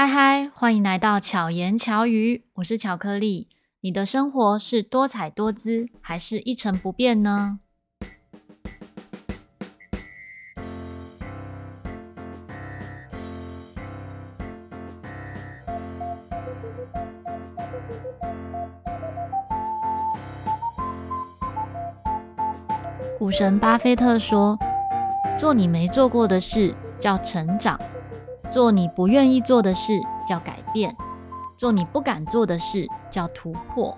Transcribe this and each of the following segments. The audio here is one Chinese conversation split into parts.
嗨嗨，欢迎来到巧言巧语，我是巧克力。你的生活是多彩多姿，还是一成不变呢？股神巴菲特说：“做你没做过的事，叫成长。”做你不愿意做的事叫改变，做你不敢做的事叫突破。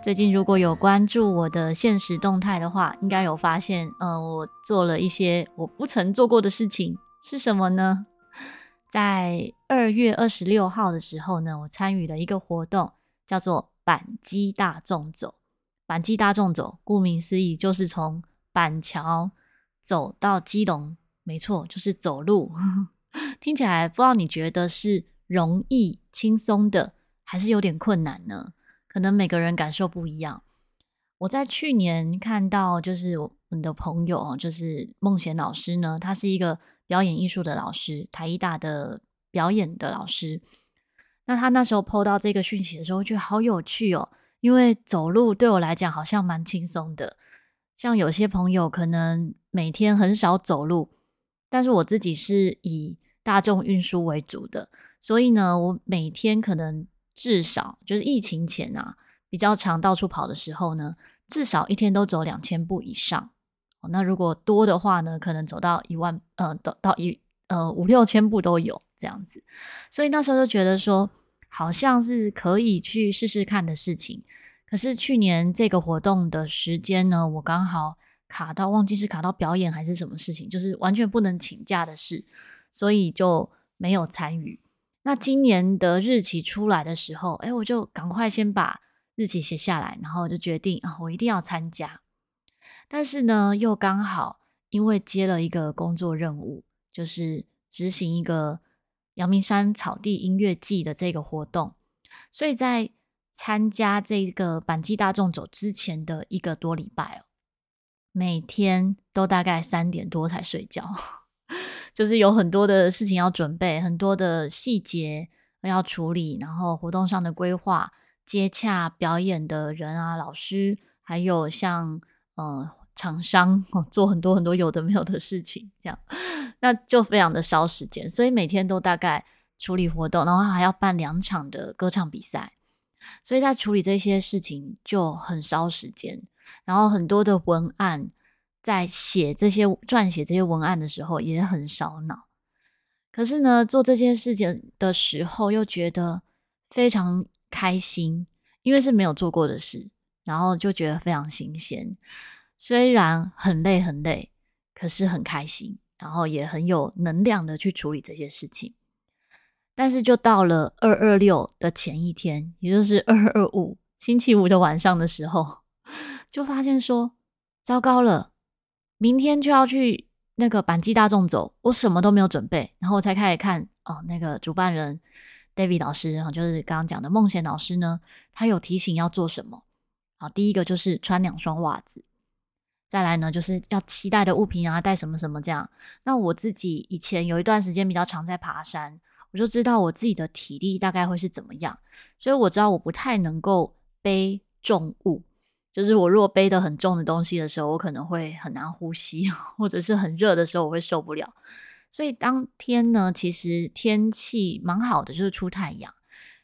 最近如果有关注我的现实动态的话，应该有发现，呃，我做了一些我不曾做过的事情，是什么呢？在二月二十六号的时候呢，我参与了一个活动，叫做板基大众走。板基大众走，顾名思义，就是从板桥走到基隆，没错，就是走路。听起来不知道你觉得是容易轻松的，还是有点困难呢？可能每个人感受不一样。我在去年看到，就是我们的朋友，就是孟贤老师呢，他是一个表演艺术的老师，台艺大的表演的老师。那他那时候 po 到这个讯息的时候，我觉得好有趣哦，因为走路对我来讲好像蛮轻松的。像有些朋友可能每天很少走路。但是我自己是以大众运输为主的，所以呢，我每天可能至少就是疫情前啊，比较常到处跑的时候呢，至少一天都走两千步以上。那如果多的话呢，可能走到一万，呃，到到一呃五六千步都有这样子。所以那时候就觉得说，好像是可以去试试看的事情。可是去年这个活动的时间呢，我刚好。卡到忘记是卡到表演还是什么事情，就是完全不能请假的事，所以就没有参与。那今年的日期出来的时候，哎，我就赶快先把日期写下来，然后就决定啊，我一定要参加。但是呢，又刚好因为接了一个工作任务，就是执行一个阳明山草地音乐季的这个活动，所以在参加这个板基大众走之前的一个多礼拜哦。每天都大概三点多才睡觉，就是有很多的事情要准备，很多的细节要处理，然后活动上的规划、接洽表演的人啊、老师，还有像嗯厂商做很多很多有的没有的事情，这样 那就非常的烧时间，所以每天都大概处理活动，然后还要办两场的歌唱比赛，所以在处理这些事情就很烧时间。然后很多的文案，在写这些撰写这些文案的时候也很烧脑。可是呢，做这件事情的时候又觉得非常开心，因为是没有做过的事，然后就觉得非常新鲜。虽然很累很累，可是很开心，然后也很有能量的去处理这些事情。但是就到了二二六的前一天，也就是 二二五星期五的晚上的时候。就发现说，糟糕了，明天就要去那个板基大众走，我什么都没有准备，然后我才开始看哦，那个主办人 David 老师，就是刚刚讲的孟贤老师呢，他有提醒要做什么。好，第一个就是穿两双袜子，再来呢就是要期待的物品啊，带什么什么这样。那我自己以前有一段时间比较常在爬山，我就知道我自己的体力大概会是怎么样，所以我知道我不太能够背重物。就是我如果背的很重的东西的时候，我可能会很难呼吸，或者是很热的时候，我会受不了。所以当天呢，其实天气蛮好的，就是出太阳，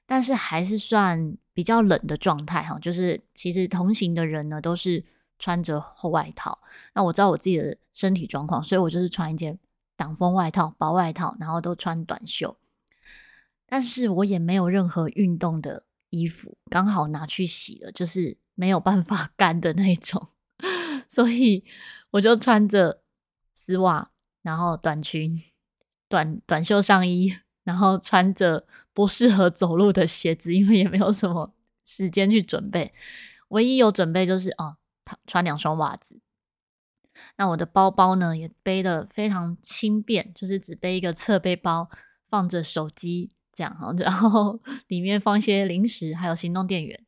但是还是算比较冷的状态哈。就是其实同行的人呢，都是穿着厚外套。那我知道我自己的身体状况，所以我就是穿一件挡风外套、薄外套，然后都穿短袖。但是我也没有任何运动的衣服，刚好拿去洗了，就是。没有办法 干的那种，所以我就穿着丝袜，然后短裙、短短袖上衣，然后穿着不适合走路的鞋子，因为也没有什么时间去准备。唯一有准备就是哦，穿两双袜子。那我的包包呢，也背的非常轻便，就是只背一个侧背包，放着手机这样，然后 里面放一些零食，还有行动电源。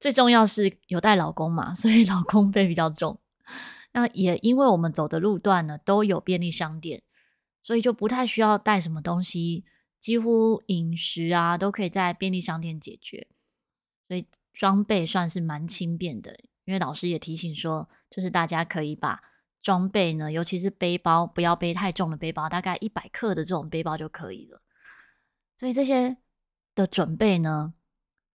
最重要是有带老公嘛，所以老公背比较重。那也因为我们走的路段呢都有便利商店，所以就不太需要带什么东西几乎饮食啊都可以在便利商店解决，所以装备算是蛮轻便的。因为老师也提醒说，就是大家可以把装备呢，尤其是背包，不要背太重的背包，大概一百克的这种背包就可以了。所以这些的准备呢，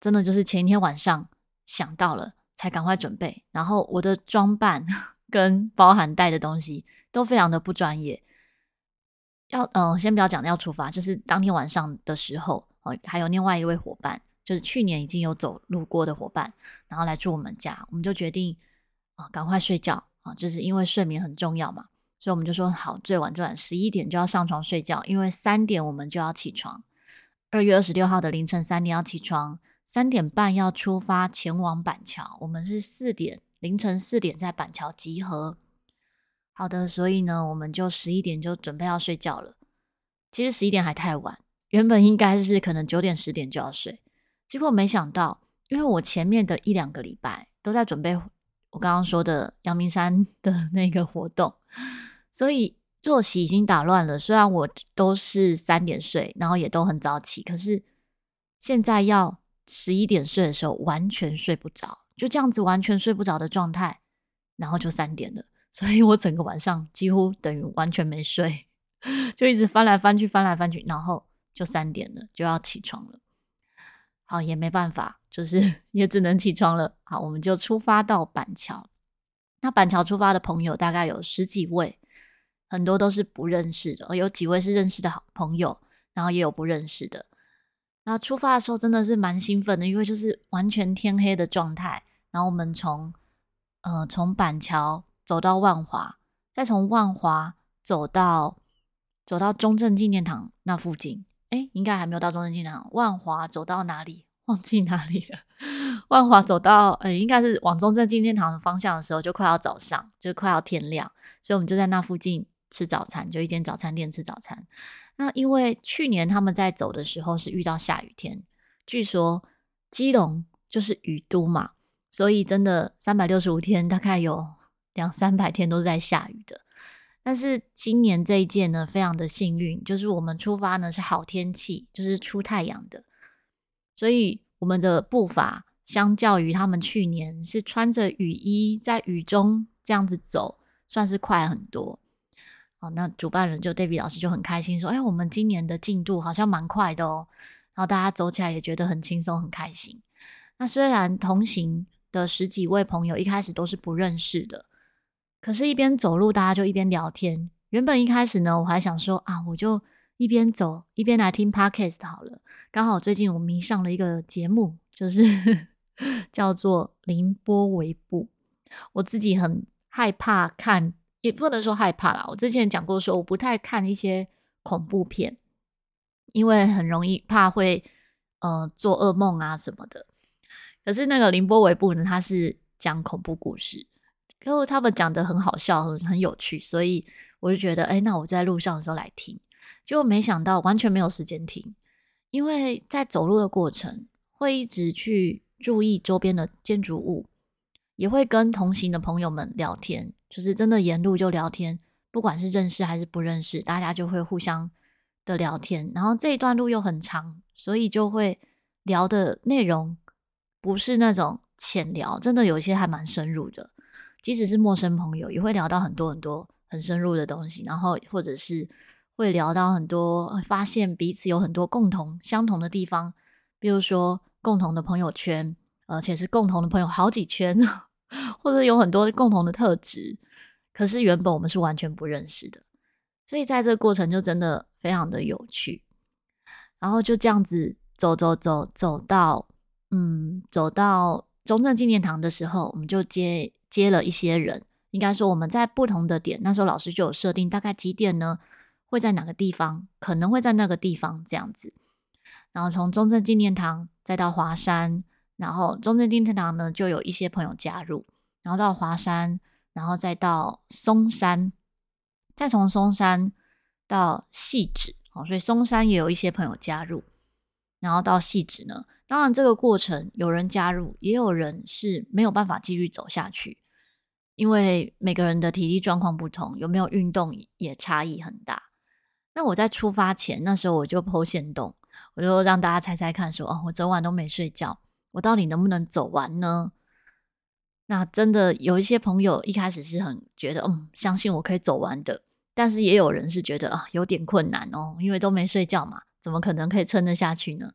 真的就是前一天晚上想到了才赶快准备，然后我的装扮 跟包含带的东西都非常的不专业。要嗯、先不要讲要出发，就是当天晚上的时候，哦，还有另外一位伙伴。就是去年已经有走路过的伙伴，然后来住我们家，我们就决定啊，赶快睡觉啊，就是因为睡眠很重要嘛，所以我们就说好，最晚最晚十一点就要上床睡觉，因为三点我们就要起床。二月二十六号的凌晨三点要起床，三点半要出发前往板桥，我们是四点凌晨四点在板桥集合。好的，所以呢，我们就十一点就准备要睡觉了。其实十一点还太晚，原本应该是可能九点十点就要睡。结果没想到，因为我前面的一两个礼拜都在准备我刚刚说的阳明山 的那个活动，所以作息已经打乱了。虽然我都是三点睡，然后也都很早起，可是现在要十一点睡的时候，完全睡不着，就这样子完全睡不着的状态，然后就三点了。所以我整个晚上几乎等于完全没睡，就一直翻来翻去，翻来翻去，然后就三点了，就要起床了。好，也没办法，就是 也只能起床了。好，我们就出发到板桥。那板桥出发的朋友大概有十几位，很多都是不认识的，有几位是认识的好朋友，然后也有不认识的。那出发的时候真的是蛮兴奋的，因为就是完全天黑的状态。然后我们从呃从板桥走到万华，再从万华走到走到中正纪念堂那附近。哎，应该还没有到中正纪念堂。万华走到哪里？忘记哪里了。万华走到，呃，应该是往中正纪念堂的方向的时候，就快要早上，就快要天亮，所以我们就在那附近吃早餐，就一间早餐店吃早餐。那因为去年他们在走的时候是遇到下雨天，据说基隆就是雨都嘛，所以真的三百六十五天，大概有两三百天都是在下雨的。但是今年这一届呢，非常的幸运，就是我们出发呢是好天气，就是出太阳的，所以我们的步伐相较于他们去年是穿着雨衣在雨中这样子走，算是快很多。哦，那主办人就 David 老师就很开心说：“哎，我们今年的进度好像蛮快的哦。”然后大家走起来也觉得很轻松、很开心。那虽然同行的十几位朋友一开始都是不认识的。可是，一边走路，大家就一边聊天。原本一开始呢，我还想说啊，我就一边走一边来听 Podcast 好了。刚好最近我迷上了一个节目，就是 叫做《凌波微步》。我自己很害怕看，也不能说害怕啦。我之前讲过说，我不太看一些恐怖片，因为很容易怕会呃做噩梦啊什么的。可是那个《凌波微步》呢，它是讲恐怖故事。因为他们讲得很好笑，很很有趣，所以我就觉得，哎，那我在路上的时候来听，结果没想到完全没有时间听，因为在走路的过程会一直去注意周边的建筑物，也会跟同行的朋友们聊天，就是真的沿路就聊天，不管是认识还是不认识，大家就会互相的聊天，然后这一段路又很长，所以就会聊的内容不是那种浅聊，真的有些还蛮深入的。即使是陌生朋友，也会聊到很多很多很深入的东西，然后或者是会聊到很多，发现彼此有很多共同相同的地方，比如说共同的朋友圈，而且是共同的朋友好几圈，或者有很多共同的特质，可是原本我们是完全不认识的，所以在这个过程就真的非常的有趣，然后就这样子走走走走到，嗯，走到中正纪念堂的时候，我们就接。接了一些人，应该说我们在不同的点，那时候老师就有设定大概几点呢？会在哪个地方？可能会在那个地方这样子。然后从中正纪念堂再到华山，然后中正纪念堂呢就有一些朋友加入，然后到华山，然后再到松山，再从松山到汐止，好，所以松山也有一些朋友加入，然后到汐止呢，当然这个过程有人加入，也有人是没有办法继续走下去。因为每个人的体力状况不同，有没有运动也差异很大。那我在出发前，那时候我就剖线洞，我就让大家猜猜看说，说哦，我整晚都没睡觉，我到底能不能走完呢？那真的有一些朋友一开始是很觉得，嗯，相信我可以走完的，但是也有人是觉得啊，有点困难哦，因为都没睡觉嘛，怎么可能可以撑得下去呢？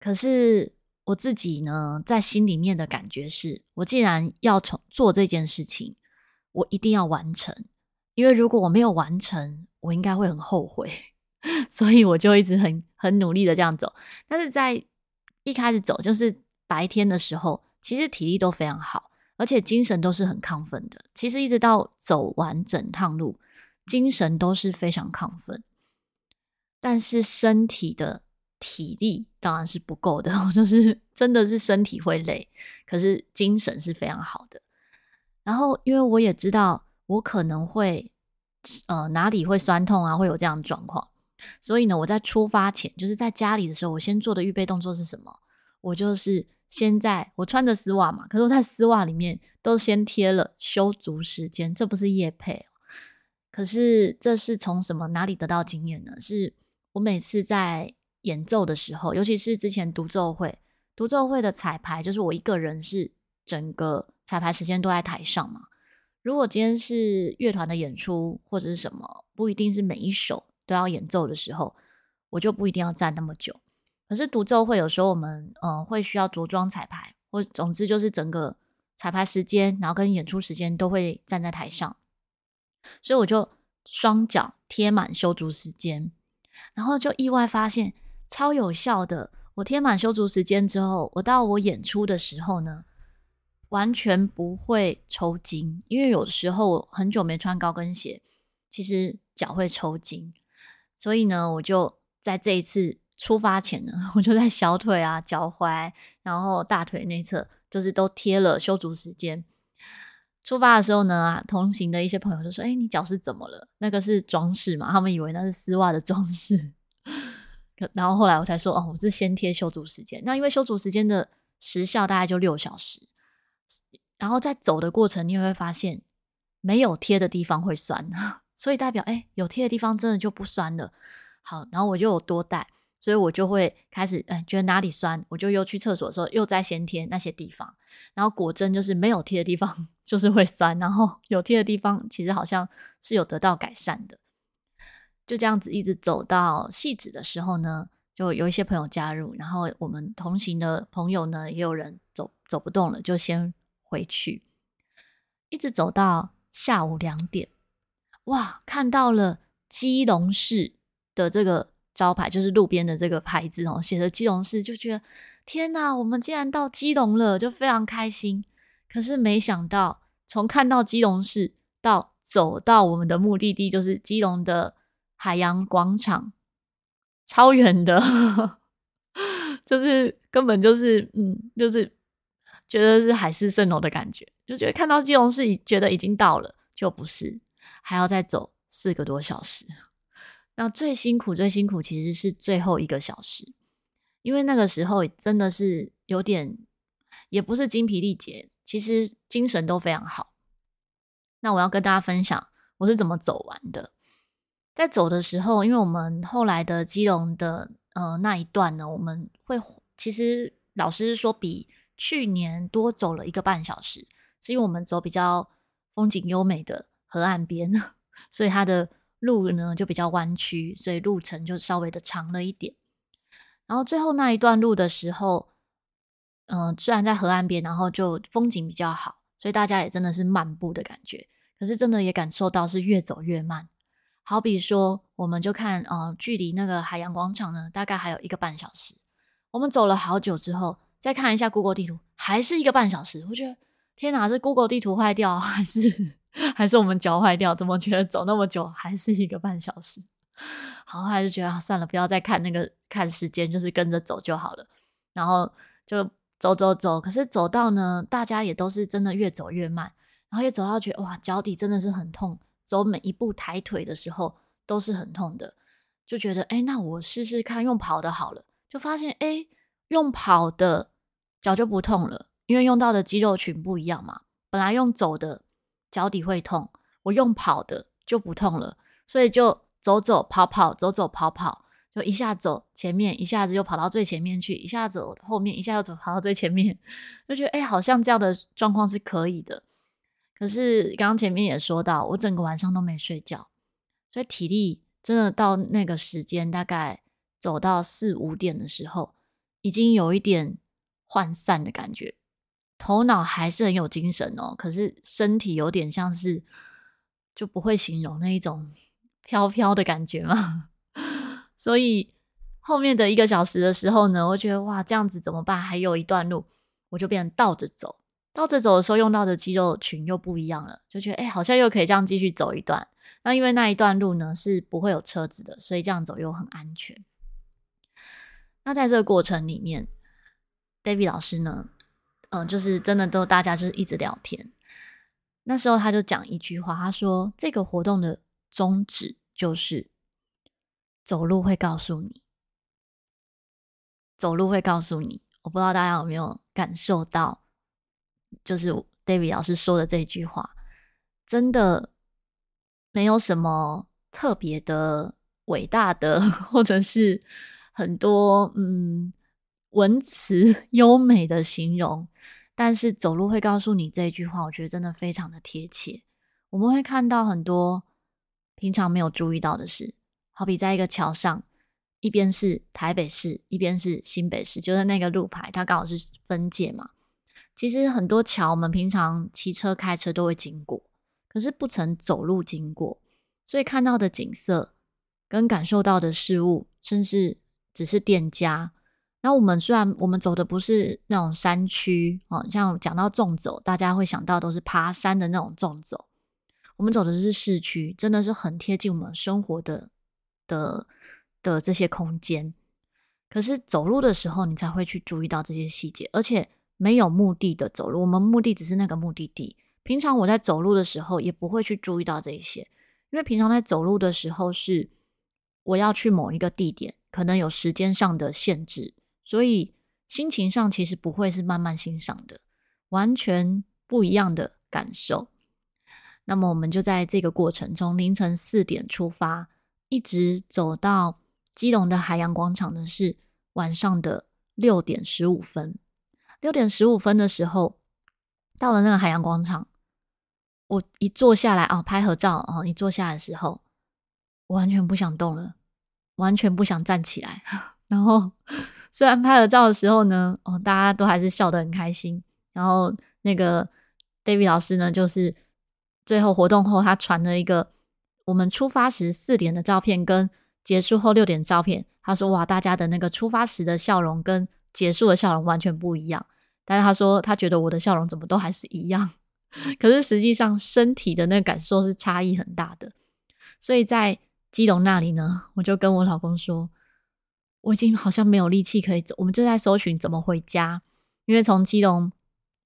可是我自己呢，在心里面的感觉是，我既然要从做这件事情，我一定要完成，因为如果我没有完成，我应该会很后悔，所以我就一直很很努力的这样走。但是在一开始走，就是白天的时候，其实体力都非常好，而且精神都是很亢奋的。其实一直到走完整趟路，精神都是非常亢奋，但是身体的体力当然是不够的，就是真的是身体会累，可是精神是非常好的。然后因为我也知道我可能会。呃，哪里会酸痛啊？会有这样的状况，所以呢，我在出发前，就是在家里的时候，我先做的预备动作是什么？我就是先在我穿着丝袜嘛，可是我在丝袜里面都先贴了修足时间，这不是业配，可是这是从什么哪里得到经验呢？是我每次在演奏的时候，尤其是之前独奏会，独奏会的彩排，就是我一个人是整个彩排时间都在台上嘛。如果今天是乐团的演出或者是什么，不一定是每一首都要演奏的时候，我就不一定要站那么久。可是独奏会有时候我们嗯、呃、会需要着装彩排，或总之就是整个彩排时间，然后跟演出时间都会站在台上，所以我就双脚贴满修足时间，然后就意外发现超有效的。我贴满修足时间之后，我到我演出的时候呢，完全不会抽筋，因为有的时候我很久没穿高跟鞋，其实脚会抽筋。所以呢，我就在这一次出发前呢，我就在小腿啊、脚踝，然后大腿内侧，就是都贴了修足时间。出发的时候呢，同行的一些朋友就说：“哎，你脚是怎么了？那个是装饰嘛？”他们以为那是丝袜的装饰。然后后来我才说：“哦，我是先贴修足时间。那因为修足时间的时效大概就六小时。”然后在走的过程，你会发现没有贴的地方会酸，所以代表哎，有贴的地方真的就不酸了。好，然后我就有多带，所以我就会开始哎，觉得哪里酸，我就又去厕所的时候又再先贴那些地方。然后果真就是没有贴的地方 就是会酸，然后有贴的地方其实好像是有得到改善的。就这样子一直走到汐止的时候呢，就有一些朋友加入，然后我们同行的朋友呢也有人走走不动了，就先。回去，一直走到下午两点，哇，看到了基隆市的这个招牌，就是路边的这个牌子哦，写着基隆市，就觉得天哪，我们竟然到基隆了，就非常开心。可是没想到，从看到基隆市到走到我们的目的地，就是基隆的海洋广场，超远的，就是根本就是嗯，就是。觉得是海市蜃楼的感觉，就觉得看到基隆市，觉得已经到了，就不是，还要再走四个多小时。那最辛苦、最辛苦其实是最后一个小时，因为那个时候真的是有点，也不是精疲力竭，其实精神都非常好。那我要跟大家分享我是怎么走完的。在走的时候，因为我们后来的基隆的呃那一段呢，我们会其实老师说比。去年多走了一个半小时，是因为我们走比较风景优美的河岸边，所以它的路呢就比较弯曲，所以路程就稍微的长了一点。然后最后那一段路的时候，嗯、虽然在河岸边，然后就风景比较好，所以大家也真的是漫步的感觉。可是真的也感受到是越走越慢。好比说，我们就看，呃，距离那个海洋广场呢，大概还有一个半小时。我们走了好久之后。再看一下 Google 地图，还是一个半小时。我觉得天哪，是 Google 地图坏掉，还是还是我们脚坏掉？怎么觉得走那么久还是一个半小时？好，还是觉得算了，不要再看那个看时间，就是跟着走就好了。然后就走走走，可是走到呢，大家也都是真的越走越慢，然后也走到觉得哇，脚底真的是很痛，走每一步抬腿的时候都是很痛的，就觉得哎，那我试试看用跑的好了，就发现哎。用跑的脚就不痛了，因为用到的肌肉群不一样嘛。本来用走的脚底会痛，我用跑的就不痛了，所以就走走跑跑，走走跑跑，就一下走前面，一下子又跑到最前面去，一下走后面，一下又走跑到最前面，就觉得哎，好像这样的状况是可以的。可是刚刚前面也说到，我整个晚上都没睡觉，所以体力真的到那个时间，大概走到四五点的时候，已经有一点涣散的感觉，头脑还是很有精神哦，可是身体有点像是就不会形容那一种飘飘的感觉嘛。所以后面的一个小时的时候呢，我觉得哇，这样子怎么办？还有一段路，我就变成倒着走。倒着走的时候用到的肌肉群又不一样了，就觉得哎、好像又可以这样继续走一段。那因为那一段路呢是不会有车子的，所以这样走又很安全。那在这个过程里面，David 老师呢，嗯、就是真的都大家就是一直聊天。那时候他就讲一句话，他说这个活动的宗旨就是走路会告诉你，走路会告诉你。我不知道大家有没有感受到。就是 David 老师说的这句话，真的没有什么特别的、伟大的，或者是很多嗯文词 优美的形容。但是走路会告诉你这句话，我觉得真的非常的贴切。我们会看到很多平常没有注意到的事，好比在一个桥上，一边是台北市，一边是新北市，就是那个路牌，它刚好是分界嘛。其实很多桥，我们平常骑车、开车都会经过，可是不曾走路经过，所以看到的景色跟感受到的事物，甚至只是店家。那我们虽然我们走的不是那种山区哦，像讲到纵走，大家会想到都是爬山的那种纵走，我们走的是市区，真的是很贴近我们生活的的的这些空间。可是走路的时候，你才会去注意到这些细节，而且。没有目的的走路，我们目的只是那个目的地。平常我在走路的时候，也不会去注意到这些，因为平常在走路的时候是我要去某一个地点，可能有时间上的限制，所以心情上其实不会是慢慢欣赏的，完全不一样的感受。那么我们就在这个过程中，凌晨四点出发，一直走到基隆的海洋广场的是晚上的六点十五分。六点十五分的时候，到了那个海洋广场，我一坐下来哦，拍合照哦，一坐下来的时候，我完全不想动了，完全不想站起来。然后虽然拍了照的时候呢，哦，大家都还是笑得很开心。然后那个 David 老师呢，就是最后活动后，他传了一个我们出发时四点的照片，跟结束后六点照片。他说：“哇，大家的那个出发时的笑容跟。”结束的笑容完全不一样，但是他说他觉得我的笑容怎么都还是一样，可是实际上身体的那个感受是差异很大的。所以在基隆那里呢，我就跟我老公说，我已经好像没有力气可以走，我们就在搜寻怎么回家，因为从基隆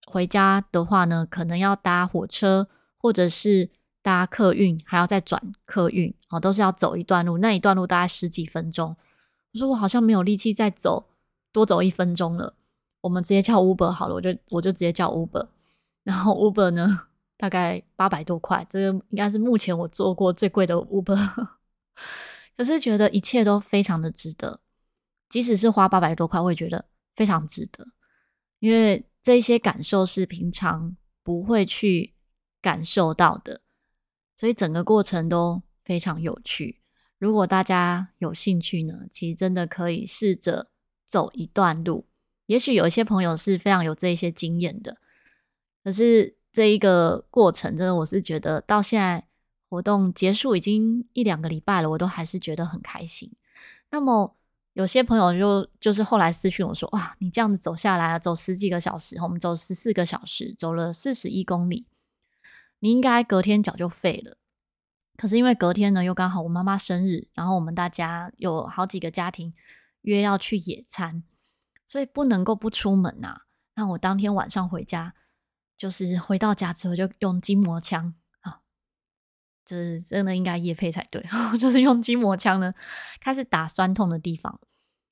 回家的话呢，可能要搭火车或者是搭客运，还要再转客运，哦，都是要走一段路，那一段路大概十几分钟。我说我好像没有力气再走。多走一分钟了，我们直接叫 Uber 好了，我就我就直接叫 Uber，然后 Uber 呢，大概八百多块，这个应该是目前我坐过最贵的 Uber，可是觉得一切都非常的值得，即使是花八百多块，我也觉得非常值得，因为这些感受是平常不会去感受到的，所以整个过程都非常有趣。如果大家有兴趣呢，其实真的可以试着。走一段路，也许有一些朋友是非常有这一些经验的，可是这一个过程，真的我是觉得到现在活动结束已经一两个礼拜了，我都还是觉得很开心。那么有些朋友就就是后来私讯我说：“哇，你这样子走下来啊，走十几个小时，我们走十四个小时，走了四十一公里，你应该隔天脚就废了。”可是因为隔天呢，又刚好我妈妈生日，然后我们大家有好几个家庭。约要去野餐，所以不能够不出门呐、啊。那我当天晚上回家，就是回到家之后就用筋膜枪，就是真的应该业配才对，就是用筋膜枪呢开始打酸痛的地方，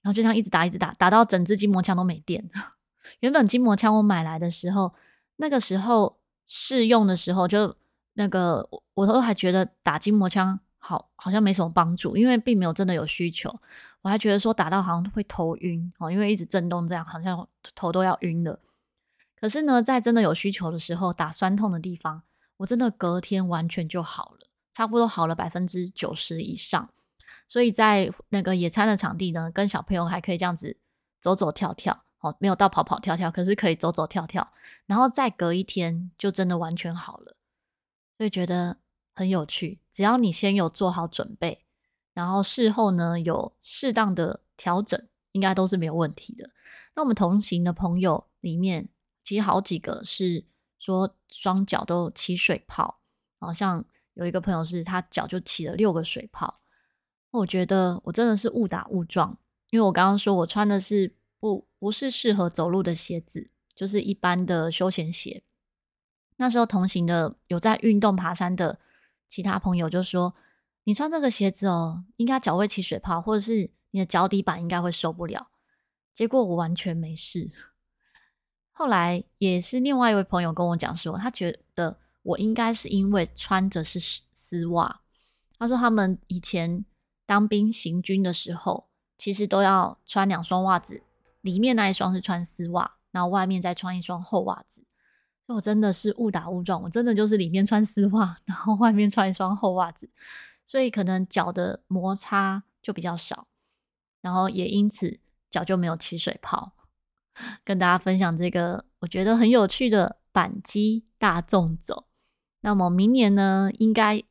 然后就这样一直打一直打，打到整支筋膜枪都没电。原本筋膜枪我买来的时候，那个时候试用的时候就那个我都还觉得打筋膜枪好好像没什么帮助，因为并没有真的有需求。我还觉得说打到好像会头晕哦，因为一直震动这样，好像头都要晕了。可是呢，在真的有需求的时候，打酸痛的地方，我真的隔天完全就好了，差不多好了百分之九十以上。所以在那个野餐的场地呢，跟小朋友还可以这样子走走跳跳，哦，没有到跑跑跳跳，可是可以走走跳跳，然后再隔一天就真的完全好了。所以觉得很有趣，只要你先有做好准备，然后事后呢有适当的调整，应该都是没有问题的。那我们同行的朋友里面，其实好几个是说双脚都起水泡，好像有一个朋友是他脚就起了六个水泡。我觉得我真的是误打误撞，因为我刚刚说我穿的是不不是适合走路的鞋子，就是一般的休闲鞋。那时候同行的有在运动爬山的其他朋友就说：“你穿这个鞋子哦，应该脚会起水泡，或者是你的脚底板应该会受不了。”结果我完全没事。后来也是另外一位朋友跟我讲说，他觉得我应该是因为穿着是丝袜。他说他们以前当兵行军的时候，其实都要穿两双袜子，里面那一双是穿丝袜，然后外面再穿一双厚袜子。我真的是误打误撞，我真的就是里面穿丝袜，然后外面穿一双厚袜子，所以可能脚的摩擦就比较少，然后也因此脚就没有起水泡。跟大家分享这个我觉得很有趣的板机大纵走。那么明年呢，应该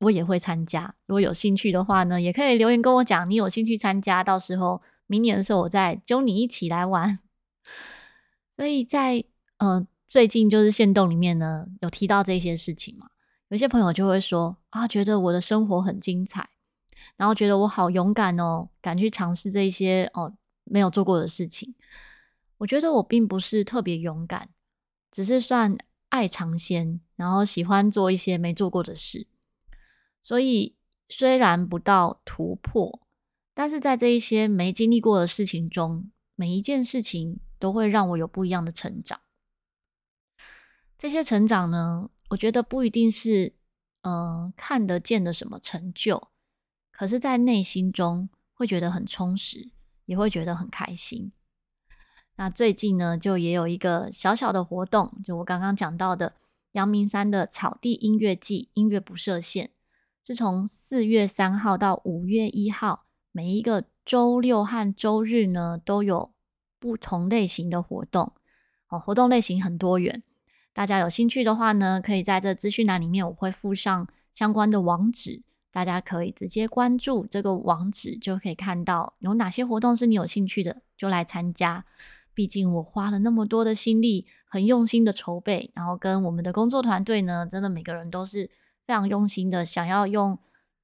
我也会参加。如果有兴趣的话呢，也可以留言跟我讲，你有兴趣参加。到时候明年的时候，我再揪你一起来玩。所以在嗯、最近就是限动里面呢，有提到这些事情嘛。有些朋友就会说啊，觉得我的生活很精彩，然后觉得我好勇敢哦，敢去尝试这些哦没有做过的事情。我觉得我并不是特别勇敢，只是算爱尝鲜，然后喜欢做一些没做过的事。所以虽然不到突破，但是在这一些没经历过的事情中，每一件事情都会让我有不一样的成长。这些成长呢，我觉得不一定是嗯、看得见的什么成就，可是在内心中会觉得很充实，也会觉得很开心。那最近呢，就也有一个小小的活动，就我刚刚讲到的阳明山的草地音乐季，音乐不设限，是从四月三号到五月一号，每一个周六和周日呢，都有不同类型的活动。哦，活动类型很多元，大家有兴趣的话呢，可以在这资讯栏里面，我会附上相关的网址，大家可以直接关注这个网址，就可以看到有哪些活动是你有兴趣的，就来参加。毕竟我花了那么多的心力，很用心的筹备，然后跟我们的工作团队呢，真的每个人都是非常用心的，想要用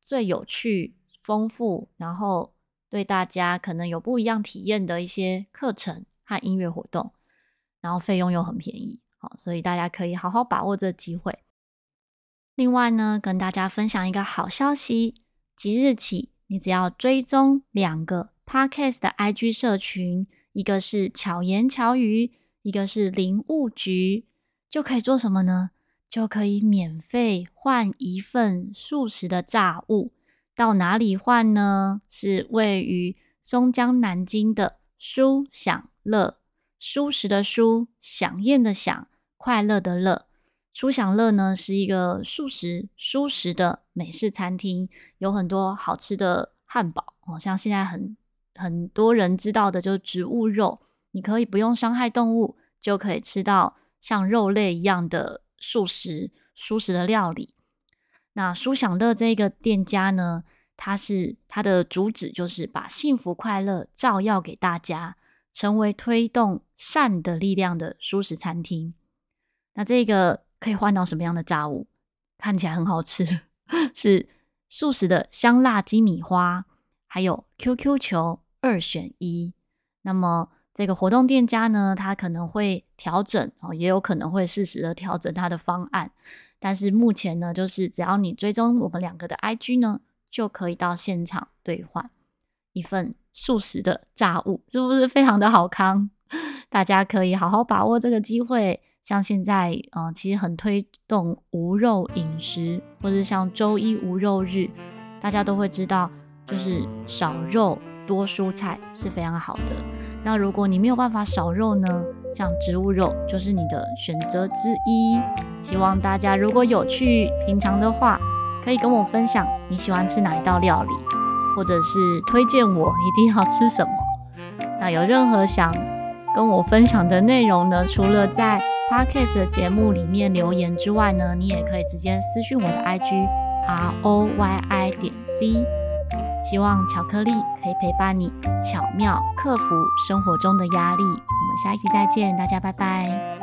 最有趣、丰富，然后对大家可能有不一样体验的一些课程和音乐活动，然后费用又很便宜，好，所以大家可以好好把握这机会。另外呢，跟大家分享一个好消息，即日起，你只要追踪两个 Podcast 的 IG 社群。一个是巧言巧语，一个是林务局，就可以做什么呢？就可以免费换一份素食的炸物。到哪里换呢？是位于松江南京的舒享乐，舒食的舒，享宴的享，快乐的乐。舒享乐呢是一个素食、舒食的美式餐厅，有很多好吃的汉堡哦，像现在很。很多人知道的就是植物肉，你可以不用伤害动物，就可以吃到像肉类一样的素食、蔬食的料理。那舒享乐这个店家呢，它是它的主旨就是把幸福快乐照耀给大家，成为推动善的力量的蔬食餐厅。那这个可以换到什么样的炸物？看起来很好吃，是素食的香辣鸡米花，还有 QQ 球。二选一，那么这个活动店家呢，他可能会调整哦，也有可能会适时的调整他的方案。但是目前呢，就是只要你追踪我们两个的 IG 呢，就可以到现场兑换一份素食的炸物，是不是非常的好康？大家可以好好把握这个机会。像现在，嗯，其实很推动无肉饮食，或者像周一无肉日。大家都会知道，就是少肉多蔬菜是非常好的。那如果你没有办法少肉呢，像植物肉就是你的选择之一。希望大家如果有去品尝的话，可以跟我分享你喜欢吃哪一道料理，或者是推荐我一定要吃什么。那有任何想跟我分享的内容呢，除了在 Podcast 的节目里面留言之外呢，你也可以直接私讯我的 IG R O Y I 点 C。希望巧克力可以陪伴你，巧妙克服生活中的压力。我们下一期再见，大家拜拜。